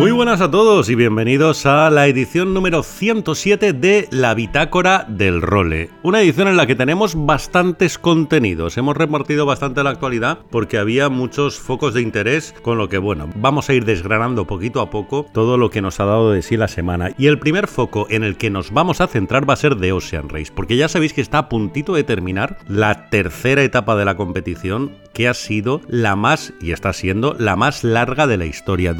Muy buenas a todos y bienvenidos a la edición número 107 de La Bitácora del Role. Una edición en la que tenemos bastantes contenidos. Hemos repartido bastante la actualidad porque había muchos focos de interés, con lo que bueno, vamos a ir desgranando poquito a poco todo lo que nos ha dado de sí la semana. Y el primer foco en el que nos vamos a centrar va a ser de Ocean Race, porque ya sabéis que está a puntito de terminar la tercera etapa de la competición que ha sido la más, y está siendo, la más larga de la historia.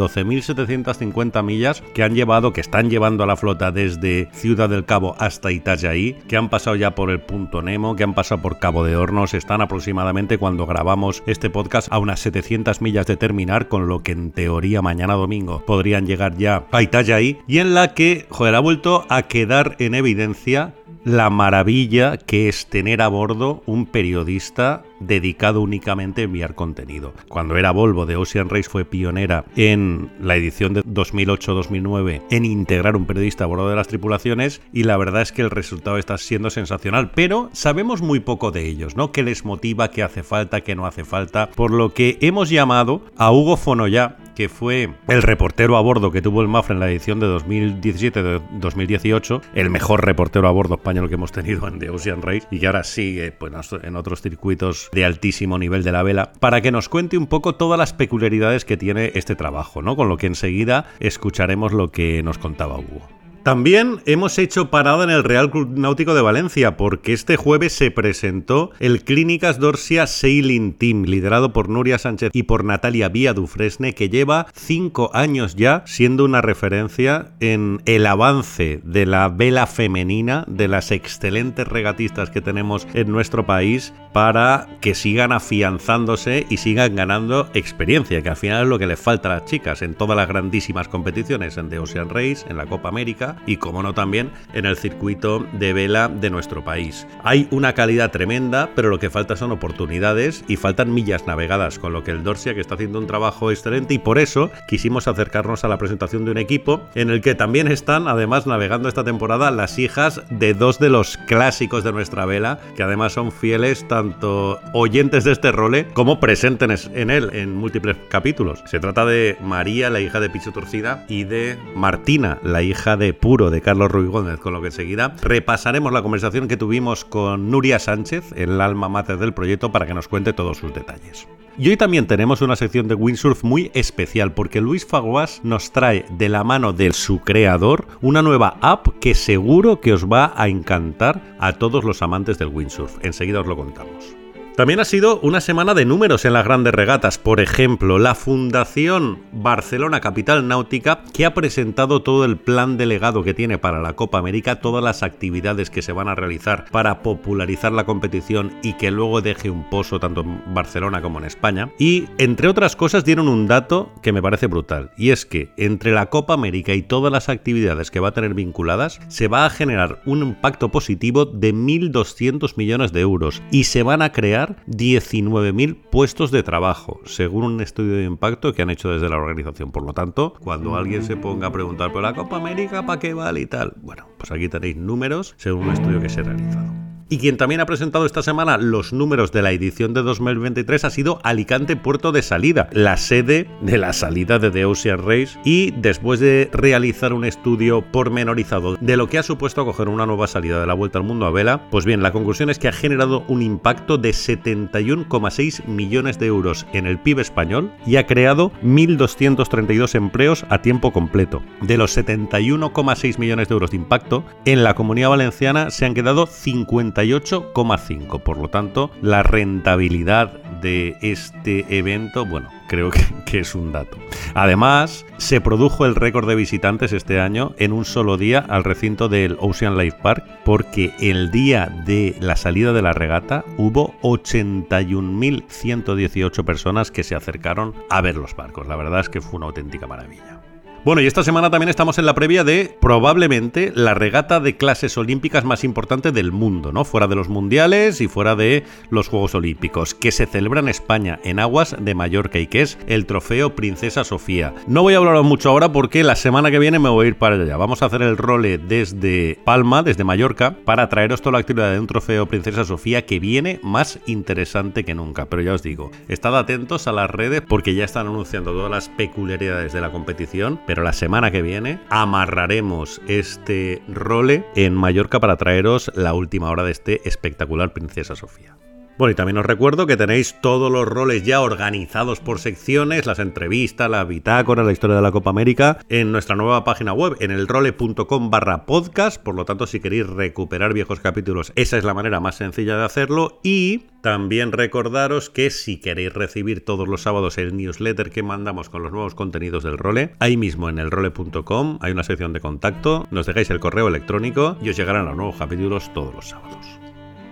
12.750 millas que han llevado, que están llevando a la flota desde Ciudad del Cabo hasta Itajaí, que han pasado ya por el punto Nemo, que han pasado por Cabo de Hornos, están aproximadamente cuando grabamos este podcast a unas 700 millas de terminar, con lo que en teoría mañana domingo podrían llegar ya a Itajaí, y en la que, joder, ha vuelto a quedar en evidencia la maravilla que es tener a bordo un periodista dedicado únicamente a enviar contenido. Cuando era Volvo de Ocean Race fue pionera en la edición de 2008-2009 en integrar un periodista a bordo de las tripulaciones y la verdad es que el resultado está siendo sensacional, pero sabemos muy poco de ellos, ¿no? ¿Qué les motiva, qué hace falta, qué no hace falta? Por lo que hemos llamado a Hugo Fonoya, que fue el reportero a bordo que tuvo el Mafra en la edición de 2017-2018, el mejor reportero a bordo español que hemos tenido en The Ocean Race y que ahora sigue pues, en otros circuitos de altísimo nivel de la vela, para que nos cuente un poco todas las peculiaridades que tiene este trabajo, ¿no? Con lo que enseguida escucharemos lo que nos contaba Hugo. También hemos hecho parada en el Real Club Náutico de Valencia porque este jueves se presentó el Clínicas Dorsia Sailing Team liderado por Nuria Sánchez y por Natalia Vía Dufresne que lleva cinco años ya siendo una referencia en el avance de la vela femenina de las excelentes regatistas que tenemos en nuestro país para que sigan afianzándose y sigan ganando experiencia que al final es lo que les falta a las chicas en todas las grandísimas competiciones en The Ocean Race, en la Copa América y, como no, también en el circuito de vela de nuestro país. Hay una calidad tremenda, pero lo que falta son oportunidades y faltan millas navegadas, con lo que el Dorsia que está haciendo un trabajo excelente y por eso quisimos acercarnos a la presentación de un equipo en el que también están, además, navegando esta temporada las hijas de dos de los clásicos de nuestra vela, que además son fieles tanto oyentes de este role como presentes en él en múltiples capítulos. Se trata de María, la hija de Picho Torcida, y de Martina, la hija de puro de Carlos Ruiz Gómez, con lo que enseguida repasaremos la conversación que tuvimos con Nuria Sánchez, el alma mater del proyecto, para que nos cuente todos sus detalles. Y hoy también tenemos una sección de windsurf muy especial porque Luis Faguas nos trae de la mano de su creador una nueva app que seguro que os va a encantar a todos los amantes del windsurf. Enseguida os lo contamos. También ha sido una semana de números en las grandes regatas. Por ejemplo, la Fundación Barcelona Capital Náutica, que ha presentado todo el plan delegado que tiene para la Copa América, todas las actividades que se van a realizar para popularizar la competición y que luego deje un pozo tanto en Barcelona como en España. Y, entre otras cosas, dieron un dato que me parece brutal. Y es que entre la Copa América y todas las actividades que va a tener vinculadas, se va a generar un impacto positivo de 1.200 millones de euros y se van a crear 19.000 puestos de trabajo, según un estudio de impacto que han hecho desde la organización. Por lo tanto, cuando alguien se ponga a preguntar por la Copa América, ¿para qué vale y tal? Bueno, pues aquí tenéis números según un estudio que se ha realizado. Y quien también ha presentado esta semana los números de la edición de 2023 ha sido Alicante Puerto de Salida, la sede de la salida de The Ocean Race. Y después de realizar un estudio pormenorizado de lo que ha supuesto acoger una nueva salida de la Vuelta al Mundo a vela, pues bien, la conclusión es que ha generado un impacto de 71,6 millones de euros en el PIB español y ha creado 1.232 empleos a tiempo completo. De los 71,6 millones de euros de impacto, en la comunidad valenciana se han quedado 50 88,5. Por lo tanto, la rentabilidad de este evento, bueno, creo que, que, es un dato. Además, se produjo el récord de visitantes este año en un solo día al recinto del Ocean Life Park, porque el día de la salida de la regata hubo 81.118 personas que se acercaron a ver los barcos. La verdad es que fue una auténtica maravilla. Bueno, y esta semana también estamos en la previa de probablemente la regata de clases olímpicas más importante del mundo, ¿no? Fuera de los mundiales y fuera de los Juegos Olímpicos, que se celebra en España, en aguas de Mallorca, y que es el trofeo Princesa Sofía. No voy a hablar mucho ahora porque la semana que viene me voy a ir para allá. Vamos a hacer el role desde Palma, desde Mallorca, para traeros toda la actividad de un trofeo Princesa Sofía que viene más interesante que nunca. Pero ya os digo, estad atentos a las redes porque ya están anunciando todas las peculiaridades de la competición pero la semana que viene amarraremos este role en Mallorca para traeros la última hora de este espectacular Princesa Sofía. Bueno, y también os recuerdo que tenéis todos los roles ya organizados por secciones, las entrevistas, la bitácora, la historia de la Copa América, en nuestra nueva página web, en el role.com barra podcast. Por lo tanto, si queréis recuperar viejos capítulos, esa es la manera más sencilla de hacerlo. Y también recordaros que si queréis recibir todos los sábados el newsletter que mandamos con los nuevos contenidos del role, ahí mismo en el role.com hay una sección de contacto, nos dejáis el correo electrónico y os llegarán los nuevos capítulos todos los sábados.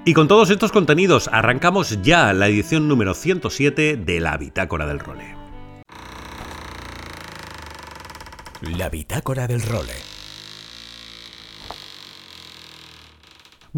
Y con todos estos contenidos arrancamos ya la edición número 107 de la Bitácora del Role. La Bitácora del Role.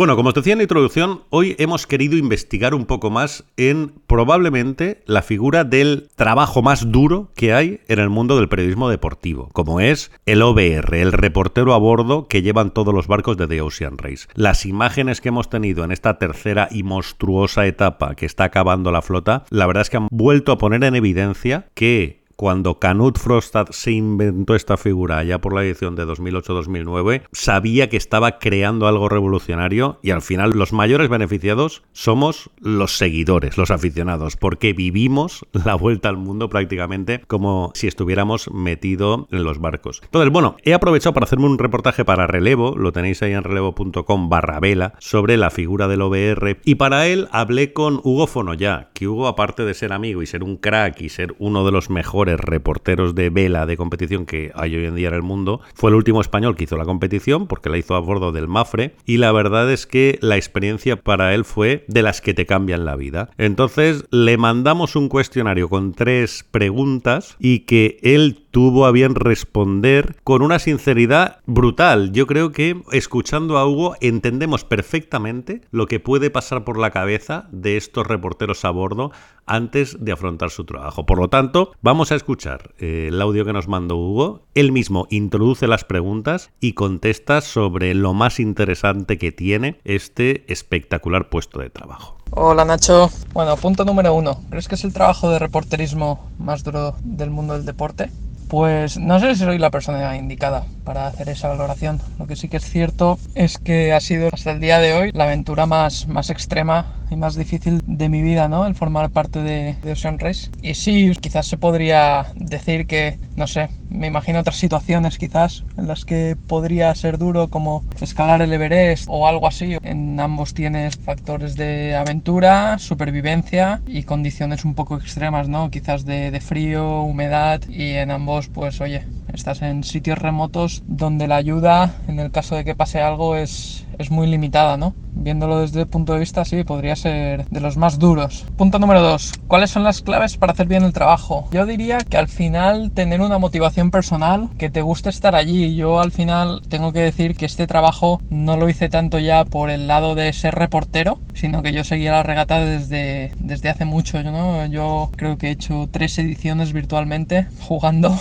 Bueno, como os decía en la introducción, hoy hemos querido investigar un poco más en probablemente la figura del trabajo más duro que hay en el mundo del periodismo deportivo, como es el OBR, el reportero a bordo que llevan todos los barcos de The Ocean Race. Las imágenes que hemos tenido en esta tercera y monstruosa etapa que está acabando la flota, la verdad es que han vuelto a poner en evidencia que cuando Canut Frostad se inventó esta figura ya por la edición de 2008-2009, sabía que estaba creando algo revolucionario y al final los mayores beneficiados somos los seguidores, los aficionados, porque vivimos la vuelta al mundo prácticamente como si estuviéramos metido en los barcos. Entonces, bueno, he aprovechado para hacerme un reportaje para Relevo, lo tenéis ahí en relevo.com barra vela, sobre la figura del OBR y para él hablé con Hugo Fonoyá, que Hugo aparte de ser amigo y ser un crack y ser uno de los mejores reporteros de vela de competición que hay hoy en día en el mundo. Fue el último español que hizo la competición porque la hizo a bordo del Mafre y la verdad es que la experiencia para él fue de las que te cambian la vida. Entonces le mandamos un cuestionario con tres preguntas y que él tuvo a bien responder con una sinceridad brutal. Yo creo que escuchando a Hugo entendemos perfectamente lo que puede pasar por la cabeza de estos reporteros a bordo antes de afrontar su trabajo. Por lo tanto, vamos a escuchar eh, el audio que nos mandó Hugo. Él mismo introduce las preguntas y contesta sobre lo más interesante que tiene este espectacular puesto de trabajo. Hola Nacho. Bueno, punto número uno. ¿Crees que es el trabajo de reporterismo más duro del mundo del deporte? Pues no sé si soy la persona indicada para hacer esa valoración. Lo que sí que es cierto es que ha sido hasta el día de hoy la aventura más, más extrema y más difícil de mi vida, ¿no? El formar parte de, Ocean Race. Y sí, quizás se podría decir que, no sé, me imagino otras situaciones quizás en las que podría ser duro como escalar el Everest o algo así. En ambos tienes factores de aventura, supervivencia y condiciones un poco extremas, ¿no? Quizás de, de frío, humedad y en ambos pues oye, estás en sitios remotos donde la ayuda en el caso de que pase algo es, es muy limitada, ¿no? Viéndolo desde el punto de vista, sí, podría ser de los más duros. Punto número dos. ¿Cuáles son las claves para hacer bien el trabajo? Yo diría que al final tener una motivación personal, que te guste estar allí. Yo al final tengo que decir que este trabajo no lo hice tanto ya por el lado de ser reportero, sino que yo seguía la regata desde, desde hace mucho, ¿no? Yo creo que he hecho tres ediciones virtualmente jugando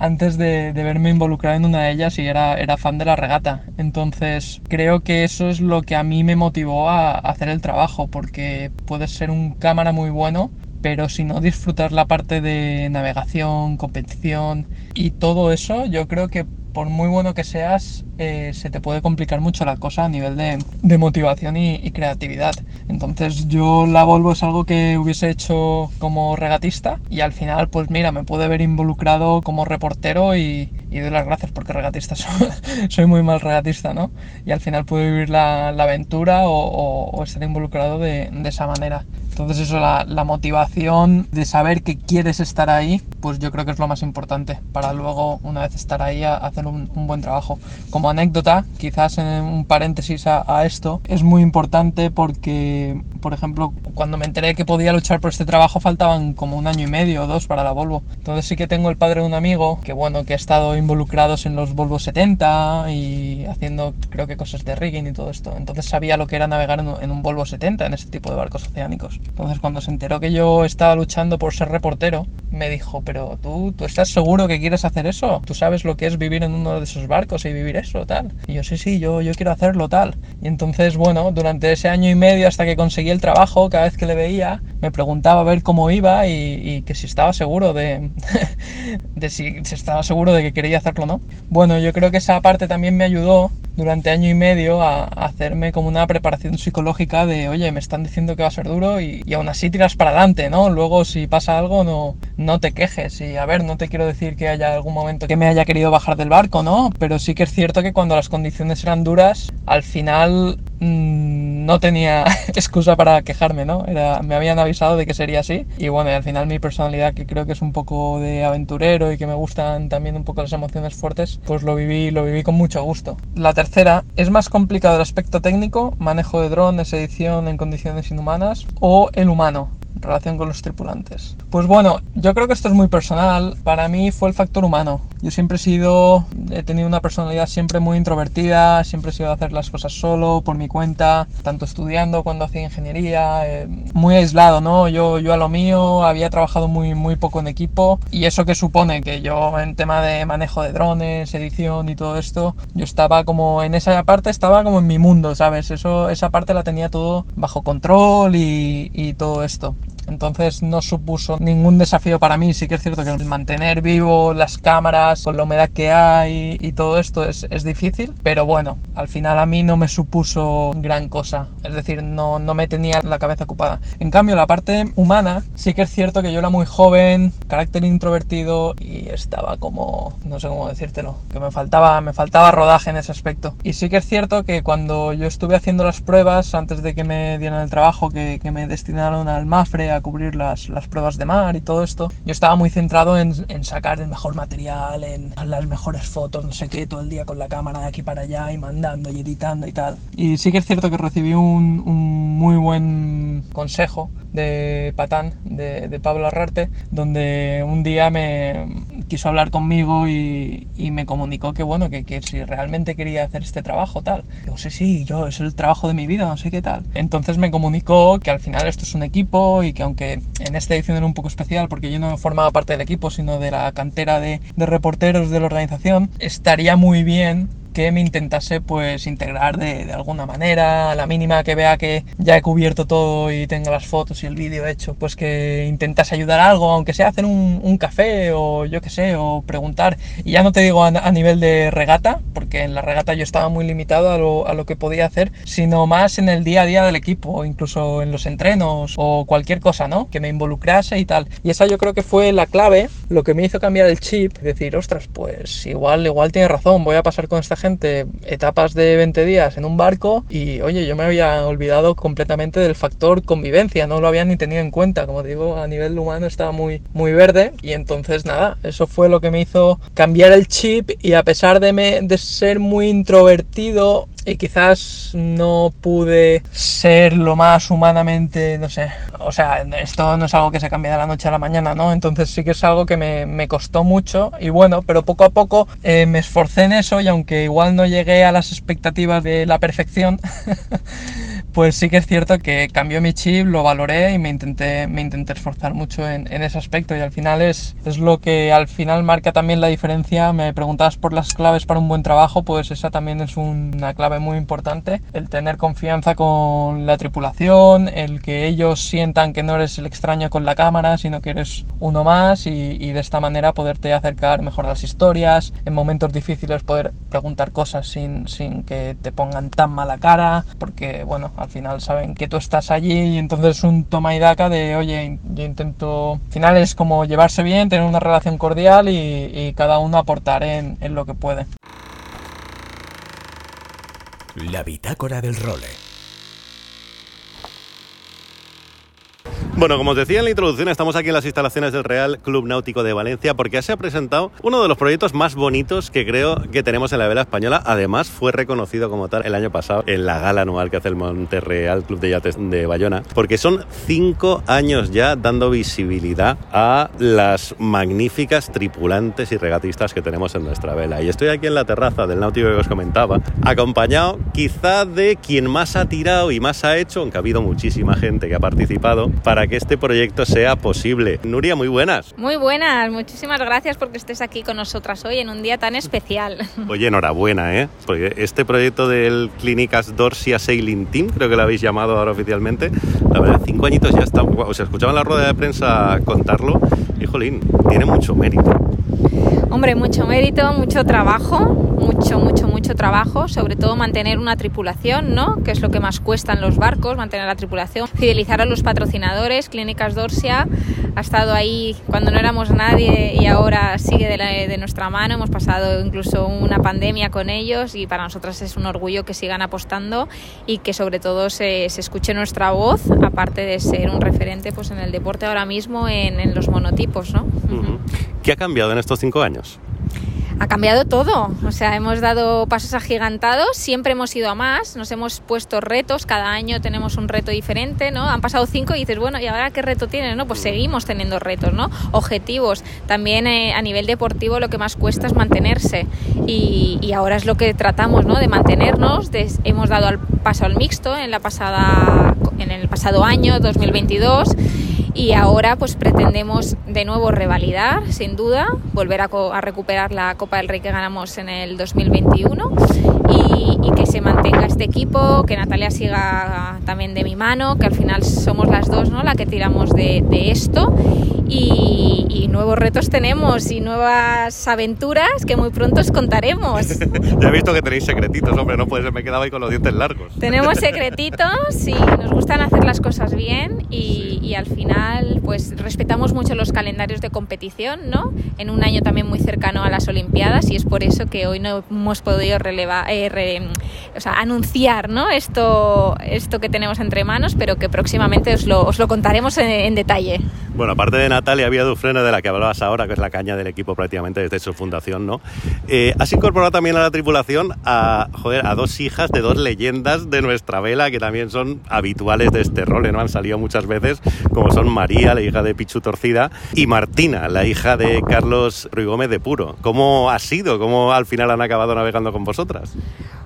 antes de, verme involucrado en una de ellas y era, era fan de la regata. Entonces creo que eso es lo que a mí me motivó a, hacer el trabajo, porque puedes ser un cámara muy bueno, pero si no disfrutar la parte de navegación, competición y todo eso, yo creo que por muy bueno que seas, eh, se te puede complicar mucho la cosa a nivel de, motivación y, creatividad. Entonces yo la Volvo es algo que hubiese hecho como regatista y al final pues mira, me pude ver involucrado como reportero y, doy las gracias porque regatista soy, muy mal regatista, ¿no? Y al final pude vivir la, aventura o, estar involucrado de, esa manera. Entonces eso, la, motivación de saber que quieres estar ahí, pues yo creo que es lo más importante para luego, una vez estar ahí, hacer un, buen trabajo. Como anécdota, quizás en un paréntesis a, esto, es muy importante porque, por ejemplo, cuando me enteré que podía luchar por este trabajo faltaban como un año y medio o dos para la Volvo. Entonces sí que tengo el padre de un amigo que, bueno, que ha estado involucrados en los Volvo 70 y haciendo, creo que cosas de rigging y todo esto. Entonces sabía lo que era navegar en un, en un Volvo 70, en este tipo de barcos oceánicos. Entonces cuando se enteró que yo estaba luchando por ser reportero, me dijo, pero tú, tú estás seguro que quieres hacer eso? ¿Tú sabes lo que es vivir en uno de esos barcos y vivir eso, tal? Y yo, sí, sí, yo, yo quiero hacerlo, tal. Y entonces, bueno, durante ese año y medio hasta que conseguí el trabajo, cada vez que le veía, me preguntaba a ver cómo iba y, que si estaba seguro de, de si, si estaba seguro de que quería hacerlo no. Bueno, yo creo que esa parte también me ayudó durante año y medio a, hacerme como una preparación psicológica de, oye, me están diciendo que va a ser duro y, aún así tiras para adelante, ¿no? Luego si pasa algo no, no te quejes y a ver, no te quiero decir que haya algún momento que me haya querido bajar del barco, ¿no? Pero sí que es cierto que cuando las condiciones eran duras, al final... Mmm, no tenía excusa para quejarme, ¿no? Era, me habían avisado de que sería así y bueno, y al final mi personalidad que creo que es un poco de aventurero y que me gustan también un poco las emociones fuertes, pues lo viví, lo viví con mucho gusto. La tercera, es más complicado el aspecto técnico, manejo de drones, edición en condiciones inhumanas o el humano, relación con los tripulantes. Pues bueno, yo creo que esto es muy personal. Para mí fue el factor humano. Yo siempre he sido, he tenido una personalidad siempre muy introvertida, siempre he sido de hacer las cosas solo, por mi cuenta, tanto estudiando cuando hacía ingeniería, eh, muy aislado, ¿no? Yo, yo a lo mío había trabajado muy, muy poco en equipo y eso que supone que yo en tema de manejo de drones, edición y todo esto, yo estaba como en esa parte, estaba como en mi mundo, ¿sabes? Eso, esa parte la tenía todo bajo control y, y todo esto entonces no supuso ningún desafío para mí. Sí que es cierto que mantener vivo las cámaras con la humedad que hay y todo esto es, es difícil, pero bueno, al final a mí no me supuso gran cosa, es decir, no, no me tenía la cabeza ocupada. En cambio, la parte humana, sí que es cierto que yo era muy joven, carácter introvertido y estaba como, no sé cómo decírtelo, que me faltaba, me faltaba rodaje en ese aspecto. Y sí que es cierto que cuando yo estuve haciendo las pruebas, antes de que me dieran el trabajo, que, que me destinaron al Mafre a cubrir las, las, pruebas de mar y todo esto, yo estaba muy centrado en, en, sacar el mejor material, en las mejores fotos, no sé qué, todo el día con la cámara de aquí para allá y mandando y editando y tal. Y sí que es cierto que recibí un, un muy buen consejo de Patán, de, de, Pablo Arrarte, donde un día me quiso hablar conmigo y, me comunicó que bueno, que, que, si realmente quería hacer este trabajo, tal. Yo sé, sí, yo, es el trabajo de mi vida, no sé qué tal. Entonces me comunicó que al final esto es un equipo y que aunque en esta edición era un poco especial porque yo no formaba parte del equipo, sino de la cantera de reporteros de la organización, estaría muy bien que me intentase pues integrar de, de, alguna manera, a la mínima que vea que ya he cubierto todo y tengo las fotos y el vídeo hecho, pues que intentase ayudar algo, aunque sea hacer un, un café o yo qué sé, o preguntar. Y ya no te digo a, a, nivel de regata, porque en la regata yo estaba muy limitado a lo, a lo que podía hacer, sino más en el día a día del equipo, incluso en los entrenos o cualquier cosa, ¿no? Que me involucrase y tal. Y esa yo creo que fue la clave, lo que me hizo cambiar el chip, decir, ostras, pues igual, igual tiene razón, voy a pasar con esta gente etapas de 20 días en un barco y oye, yo me había olvidado completamente del factor convivencia, no lo había ni tenido en cuenta, como digo, a nivel humano estaba muy, muy verde y entonces nada, eso fue lo que me hizo cambiar el chip y a pesar de, me, de ser muy introvertido, y quizás no pude ser lo más humanamente, no sé, o sea, esto no es algo que se cambia de la noche a la mañana, ¿no? Entonces sí que es algo que me, me costó mucho y bueno, pero poco a poco eh, me esforcé en eso y aunque igual no llegué a las expectativas de la perfección, pues sí que es cierto que cambió mi chip, lo valoré y me intenté, me intenté esforzar mucho en, en ese aspecto y al final es, es lo que al final marca también la diferencia. Me preguntabas por las claves para un buen trabajo, pues esa también es una clave muy importante. El tener confianza con la tripulación, el que ellos sientan que no eres el extraño con la cámara, sino que eres uno más y, y de esta manera poderte acercar mejor a las historias, en momentos difíciles poder preguntar cosas sin, sin que te pongan tan mala cara, porque bueno, al final saben que tú estás allí y entonces es un toma y daca de, oye, yo intento, al final es como llevarse bien, tener una relación cordial y, cada uno aportar en, en lo que puede. La bitácora del role. Bueno, como os decía en la introducción, estamos aquí en las instalaciones del Real Club Náutico de Valencia porque se ha presentado uno de los proyectos más bonitos que creo que tenemos en la vela española. Además, fue reconocido como tal el año pasado en la gala anual que hace el Monterreal Club de Yates de Bayona, porque son cinco años ya dando visibilidad a las magníficas tripulantes y regatistas que tenemos en nuestra vela. Y estoy aquí en la terraza del náutico que os comentaba, acompañado quizá de quien más ha tirado y más ha hecho, aunque ha habido muchísima gente que ha participado, para que este proyecto sea posible. Nuria, muy buenas. Muy buenas, muchísimas gracias porque estés aquí con nosotras hoy en un día tan especial. Oye, enhorabuena, ¿eh? Porque este proyecto del Clínicas Dorsia Sailing Team, creo que lo habéis llamado ahora oficialmente, la verdad, cinco añitos ya está. O sea, escuchaba en la rueda de prensa contarlo y, jolín, tiene mucho mérito. Hombre, mucho mérito, mucho trabajo, mucho, mucho, mucho trabajo, sobre todo mantener una tripulación, ¿no? Que es lo que más cuesta en los barcos, mantener la tripulación, fidelizar a los patrocinadores, Clínicas Dorsia ha estado ahí cuando no éramos nadie y ahora sigue de, nuestra mano, hemos pasado incluso una pandemia con ellos y para nosotras es un orgullo que sigan apostando y que sobre todo se, escuche nuestra voz, aparte de ser un referente pues en el deporte ahora mismo en, en los monotipos, ¿no? ¿Qué ha cambiado en estos cinco años? Ha cambiado todo, o sea, hemos dado pasos agigantados, siempre hemos ido a más, nos hemos puesto retos, cada año tenemos un reto diferente, ¿no? Han pasado cinco y dices, bueno, ¿y ahora qué reto tienes? No, pues seguimos teniendo retos, ¿no? Objetivos. También eh, a nivel deportivo lo que más cuesta es mantenerse y, y ahora es lo que tratamos, ¿no? De mantenernos. De, hemos dado el paso al mixto en la pasada, en el pasado año 2022 y ahora pues pretendemos de nuevo revalidar, sin duda, volver a, recuperar la Copa del Rey que ganamos en el 2021 y, y, que se mantenga este equipo, que Natalia siga también de mi mano, que al final somos las dos ¿no? la que tiramos de esto y, y, nuevos retos tenemos y nuevas aventuras que muy pronto os contaremos. ya he visto que tenéis secretitos, hombre, no puede ser, me he quedado ahí con los dientes largos. Tenemos secretitos y nos gustan hacer las cosas bien y, y al final pues respetamos mucho los calendarios de competición, ¿no? En un año también muy cercano a las Olimpiadas y es por eso que hoy no hemos podido relevar, eh, re, o sea, anunciar, ¿no? Esto, esto que tenemos entre manos, pero que próximamente os lo, os lo contaremos en, en detalle. Bueno, aparte de Natalia Vía Dufreno, de la que hablabas ahora, que es la caña del equipo prácticamente desde su fundación, ¿no? Eh, has incorporado también a la tripulación a, joder, a dos hijas de dos leyendas de nuestra vela, que también son habituales de este rol, ¿no? Han salido muchas veces, como son María, la hija de Pichu Torcida, y Martina, la hija de Carlos Ruy Gómez de Puro. ¿Cómo ha sido? ¿Cómo al final han acabado navegando con vosotras?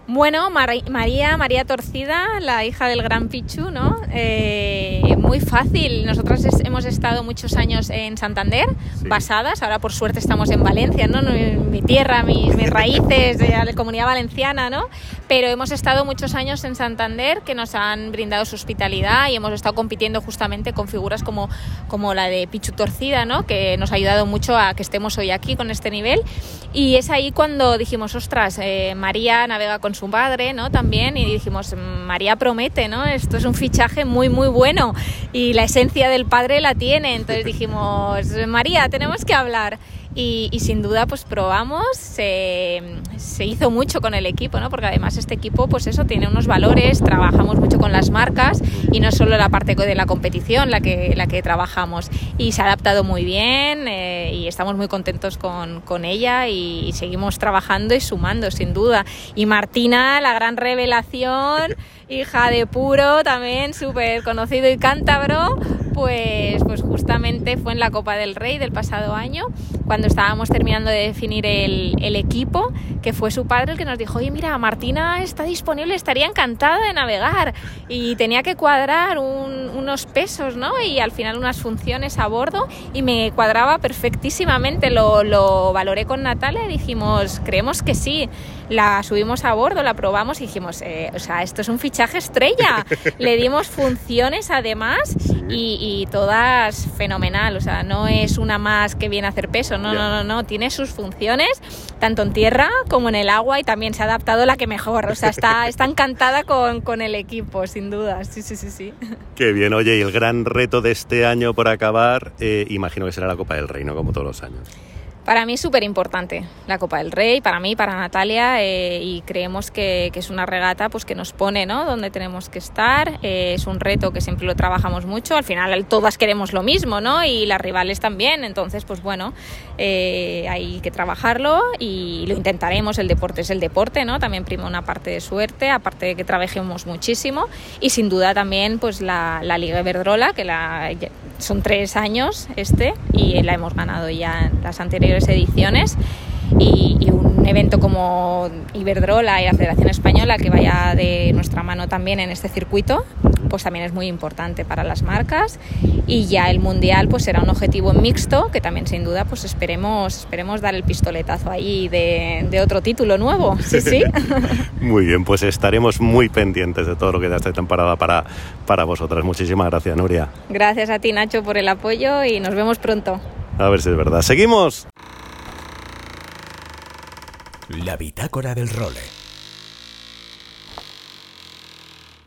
Bueno, Mar María, María Torcida, la hija del gran Pichu, ¿no? Eh, muy fácil. Nosotras es, hemos estado muchos años en Santander, sí. basadas. Ahora, por suerte, estamos en Valencia, ¿no? Mi tierra, mis, mis raíces de la comunidad valenciana, ¿no? Pero hemos estado muchos años en Santander que nos han brindado su hospitalidad y hemos estado compitiendo justamente con figuras como, como la de Pichu Torcida, ¿no? Que nos ha ayudado mucho a que estemos hoy aquí con este nivel. Y es ahí cuando dijimos, ostras, eh, María navega con su padre, ¿no? También, y dijimos, María promete, ¿no? Esto es un fichaje muy, muy bueno y la esencia del padre la tiene. Entonces dijimos, María, tenemos que hablar. Y, y, sin duda pues probamos, se, se, hizo mucho con el equipo, ¿no? porque además este equipo pues eso tiene unos valores, trabajamos mucho con las marcas y no solo la parte de la competición la que, la que trabajamos y se ha adaptado muy bien eh, y estamos muy contentos con, con ella y, y, seguimos trabajando y sumando sin duda. Y Martina, la gran revelación, hija de Puro, también súper conocido y cántabro, pues, pues justamente fue en la Copa del Rey del pasado año cuando estábamos terminando de definir el, el, equipo, que fue su padre el que nos dijo, oye, mira, Martina está disponible, estaría encantada de navegar. Y tenía que cuadrar unos pesos, ¿no? Y al final unas funciones a bordo y me cuadraba perfectísimamente. Lo, lo valoré con Natalia y dijimos, creemos que sí. La subimos a bordo, la probamos y dijimos, eh, o sea, esto es un fichaje estrella. Le dimos funciones además y, y, todas fenomenal. O sea, no es una más que viene a hacer peso, no, no, no, no. Tiene sus funciones tanto en tierra como en el agua y también se ha adaptado la que mejor. O sea, está, está encantada con, con el equipo, sin duda. Sí, sí, sí, sí. Qué bien. Oye, y el gran reto de este año por acabar, eh, imagino que será la Copa del Reino, como todos los años. Para mí es súper importante la Copa del Rey, para mí, para Natalia, eh, y creemos que, que, es una regata pues, que nos pone ¿no? donde tenemos que estar. Eh, es un reto que siempre lo trabajamos mucho. Al final todas queremos lo mismo, ¿no? Y las rivales también. Entonces, pues bueno, eh, hay que trabajarlo y lo intentaremos. El deporte es el deporte, ¿no? También prima una parte de suerte, aparte de que trabajemos muchísimo. Y sin duda también pues la, la Liga Iberdrola, que la, son tres años este, y la hemos ganado ya en las anteriores ediciones y, y, un evento como Iberdrola y la Federación Española que vaya de nuestra mano también en este circuito pues también es muy importante para las marcas. Y ya el mundial pues será un objetivo mixto que también sin duda pues esperemos esperemos dar el pistoletazo ahí de, de otro título nuevo. Sí sí. Muy bien pues estaremos muy pendientes de todo lo que da esta temporada para para vosotras. Muchísimas gracias Nuria. Gracias a ti Nacho por el apoyo y nos vemos pronto a ver si es verdad seguimos la bitácora del role.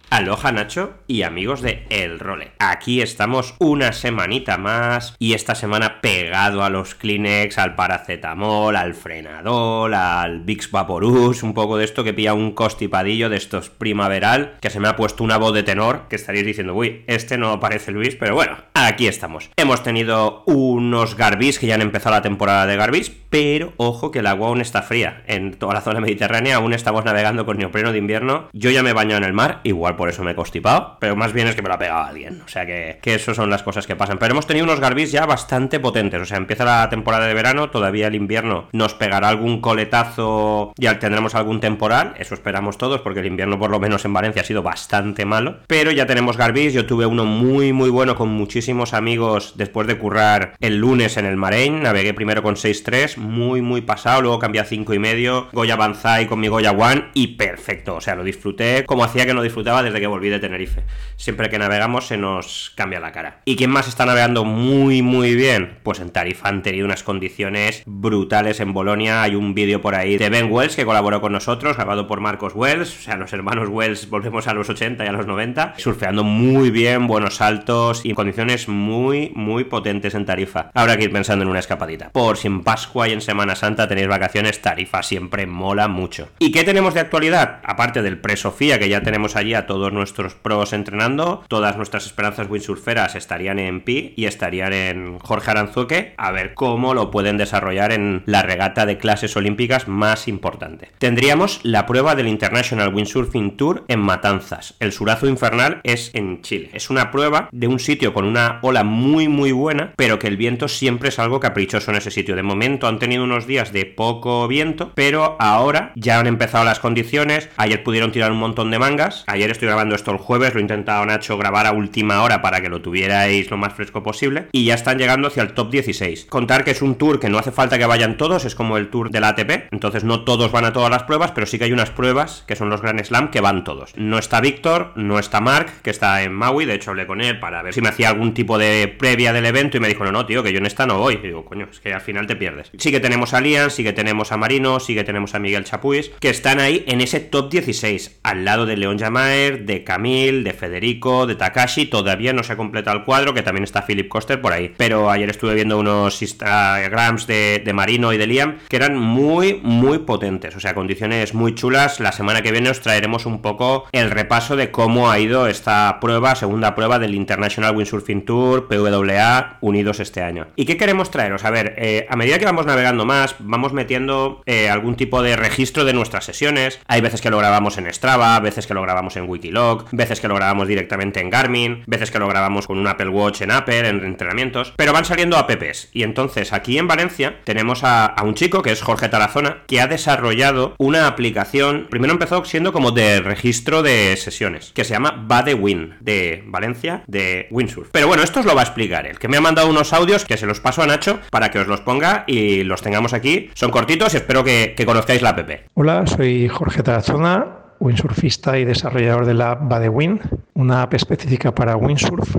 Aloha Nacho y amigos de El Role. Aquí estamos una semanita más y esta semana pegado a los Kleenex, al paracetamol, al frenador, al Vicks Vaporus, un poco de esto que pilla un constipadillo de estos primaveral, que se me ha puesto una voz de tenor que estaréis diciendo, uy, este no parece Luis, pero bueno, aquí estamos. Hemos tenido unos Garbis que ya han empezado la temporada de Garbis, pero ojo que el agua aún está fría. En toda la zona mediterránea aún estamos navegando con neopreno de invierno. Yo ya me baño en el mar, igual por eso me he constipado, pero más bien es que me lo ha pegado alguien. O sea que, que eso son las cosas que pasan. Pero hemos tenido unos Garbis ya bastante potentes. O sea, empieza la temporada de verano, todavía el invierno nos pegará algún coletazo, ya tendremos algún temporal. Eso esperamos todos, porque el invierno, por lo menos en Valencia, ha sido bastante malo. Pero ya tenemos Garbis. Yo tuve uno muy, muy bueno con muchísimos amigos después de currar el lunes en el Marein. Navegué primero con 6-3, muy, muy pasado. Luego cambié a 5 y medio. Goya Banzai con mi Goya One y perfecto. O sea, lo disfruté como hacía que no disfrutaba desde que volví de Tenerife. Siempre que navegamos se nos cambia la cara. ¿Y quién más está navegando muy muy bien? Pues en Tarifa han tenido unas condiciones brutales en Bolonia. Hay un vídeo por ahí de Ben Wells que colaboró con nosotros, grabado por Marcos Wells. O sea, los hermanos Wells volvemos a los 80 y a los 90. Surfeando muy bien, buenos saltos y condiciones muy muy potentes en Tarifa. Habrá que ir pensando en una escapadita. Por si en Pascua y en Semana Santa tenéis vacaciones, Tarifa siempre mola mucho. ¿Y qué tenemos de actualidad? Aparte del pre-Sofía, que ya tenemos allí a todos nuestros pros entrenando, todas nuestras esperanzas windsurferas estarían en Pi y estarían en Jorge Aranzuque, a ver cómo lo pueden desarrollar en la regata de clases olímpicas más importante. Tendríamos la prueba del International Windsurfing Tour en Matanzas. El Surazo Infernal es en Chile. Es una prueba de un sitio con una ola muy muy buena, pero que el viento siempre es algo caprichoso en ese sitio. De momento han tenido unos días de poco viento, pero ahora ya han empezado las condiciones. Ayer pudieron tirar un montón de mangas. Ayer estoy grabando esto el jueves, lo he intentado Nacho grabar a última hora para que lo tuvierais lo más fresco posible. Y ya están llegando hacia el top 16. Contar que es un tour que no hace falta que vayan todos, es como el tour de la ATP. Entonces no todos van a todas las pruebas, pero sí que hay unas pruebas que son los Grand Slam que van todos. No está Víctor, no está Mark, que está en Maui. De hecho, hablé con él para ver si me hacía algún tipo de previa del evento y me dijo, no, no, tío, que yo en esta no voy. Y digo, coño, es que al final te pierdes. Sí que tenemos a Lian, sí que tenemos a Marino, sí que tenemos a Miguel Chapuis, que están ahí en ese top 16, al lado de León Jamaer, de Camille, de Federico, de Takashi, todavía no se ha completado el cuadro, que también está Philip Coster por ahí. Pero ayer estuve viendo unos Instagrams de, de, Marino y de Liam que eran muy, muy potentes, o sea, condiciones muy chulas. La semana que viene os traeremos un poco el repaso de cómo ha ido esta prueba, segunda prueba del International Windsurfing Tour, PWA, unidos este año. ¿Y qué queremos traeros? A ver, eh, a medida que vamos navegando más, vamos metiendo eh, algún tipo de registro de nuestras sesiones. Hay veces que lo grabamos en Strava, veces que lo grabamos en Wikilog, veces que lo grabamos directamente en Garmin, veces que lo grabamos con un Apple Watch en Apple, en entrenamientos, pero van saliendo apps. Y entonces aquí en Valencia tenemos a, un chico que es Jorge Tarazona, que ha desarrollado una aplicación, primero empezó siendo como de registro de sesiones, que se llama Badewin, de Valencia, de Windsurf. Pero bueno, esto os lo va a explicar él, que me ha mandado unos audios que se los paso a Nacho para que os los ponga y los tengamos aquí. Son cortitos y espero que, conozcáis la app. Hola, soy Jorge Tarazona, windsurfista y desarrollador de la app Badewin, una app específica para windsurf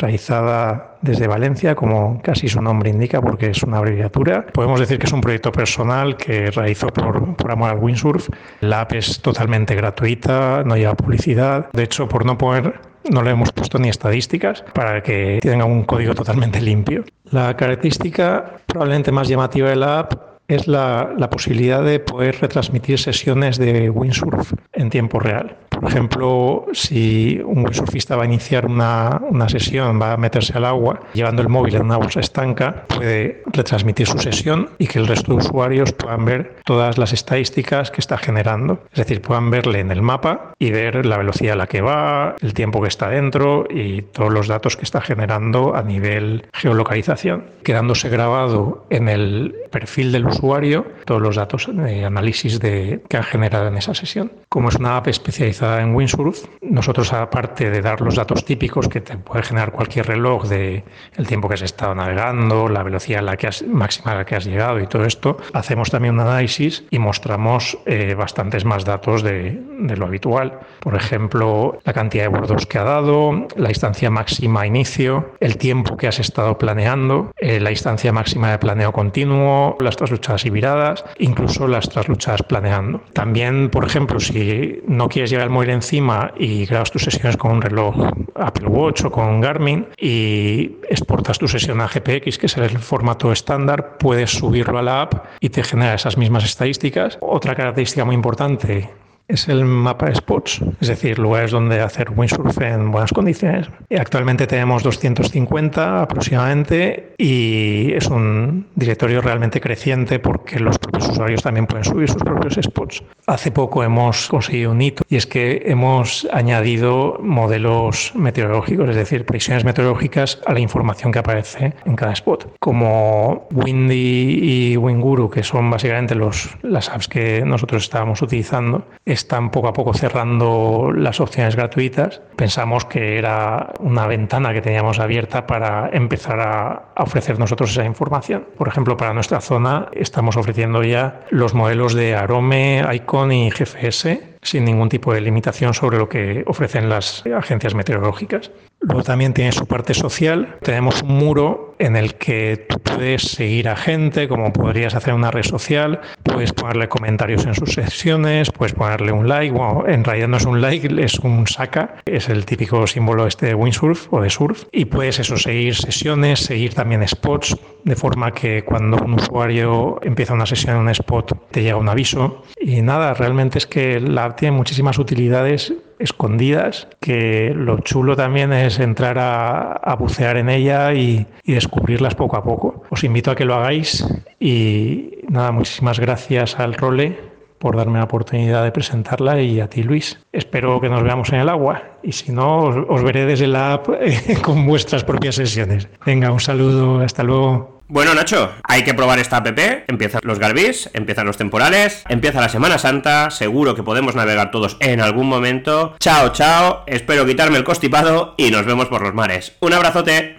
realizada desde Valencia, como casi su nombre indica, porque es una abreviatura. Podemos decir que es un proyecto personal que realizó por, por amor al windsurf. La app es totalmente gratuita, no lleva publicidad. De hecho, por no poner no le hemos puesto ni estadísticas para que tenga un código totalmente limpio. La característica probablemente más llamativa de la app es la, la, posibilidad de poder retransmitir sesiones de windsurf en tiempo real. Por ejemplo, si un windsurfista va a iniciar una, una, sesión, va a meterse al agua, llevando el móvil en una bolsa estanca, puede retransmitir su sesión y que el resto de usuarios puedan ver todas las estadísticas que está generando. Es decir, puedan verle en el mapa y ver la velocidad a la que va, el tiempo que está dentro y todos los datos que está generando a nivel geolocalización, quedándose grabado en el perfil del usuario todos los datos de análisis de, que han generado en esa sesión. Como es una app especializada en windsurf, nosotros aparte de dar los datos típicos que te puede generar cualquier reloj de el tiempo que has estado navegando, la velocidad a la que has, máxima a la que has llegado y todo esto, hacemos también un análisis y mostramos eh, bastantes más datos de, lo habitual. Por ejemplo, la cantidad de bordos que ha dado, la distancia máxima a inicio, el tiempo que has estado planeando, eh, la distancia máxima de planeo continuo, las trasluchadas y viradas, incluso las trasluchadas planeando. También, por ejemplo, si no quieres llevar móvil encima y grabas tus sesiones con un reloj Apple Watch o con Garmin y exportas tu sesión a GPX, que es el formato estándar, puedes subirlo a la app y te genera esas mismas estadísticas. Otra característica muy importante es el mapa de spots, es decir, lugares donde hacer windsurf en buenas condiciones. Actualmente tenemos 250 aproximadamente y es un directorio realmente creciente porque los propios usuarios también pueden subir sus propios spots. Hace poco hemos conseguido un hito y es que hemos añadido modelos meteorológicos, es decir, previsiones meteorológicas a la información que aparece en cada spot. Como Windy y Winguru, que son básicamente los, las apps que nosotros estábamos utilizando, están poco a poco cerrando las opciones gratuitas. Pensamos que era una ventana que teníamos abierta para empezar a, ofrecer nosotros esa información. Por ejemplo, para nuestra zona estamos ofreciendo ya los modelos de Arome, Icon y GFS sin ningún tipo de limitación sobre lo que ofrecen las agencias meteorológicas. Luego también tiene su parte social. Tenemos un muro en el que tú puedes seguir a gente, como podrías hacer una red social, puedes ponerle comentarios en sus sesiones, puedes ponerle un like. Bueno, en realidad no es un like, es un saca, es el típico símbolo este de windsurf o de surf. Y puedes eso, seguir sesiones, seguir también spots, de forma que cuando un usuario empieza una sesión en un spot te llega un aviso. Y nada, realmente es que la tiene muchísimas utilidades escondidas, que lo chulo también es entrar a, bucear en ella y, y, descubrirlas poco a poco. Os invito a que lo hagáis y nada, muchísimas gracias al Role por darme la oportunidad de presentarla y a ti Luis. Espero que nos veamos en el agua y si no, os, veré desde la app con vuestras propias sesiones. Venga, un saludo, hasta luego. Bueno, Nacho, hay que probar esta app. Empiezan los Garbis, empiezan los temporales, empieza la Semana Santa. Seguro que podemos navegar todos en algún momento. Chao, chao. Espero quitarme el constipado y nos vemos por los mares. Un abrazote.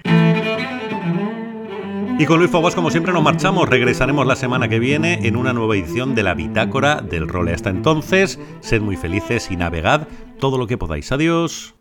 Y con Luis Fogos, como siempre, nos marchamos. Regresaremos la semana que viene en una nueva edición de la Bitácora del Role. Hasta entonces, sed muy felices y navegad todo lo que podáis. Adiós.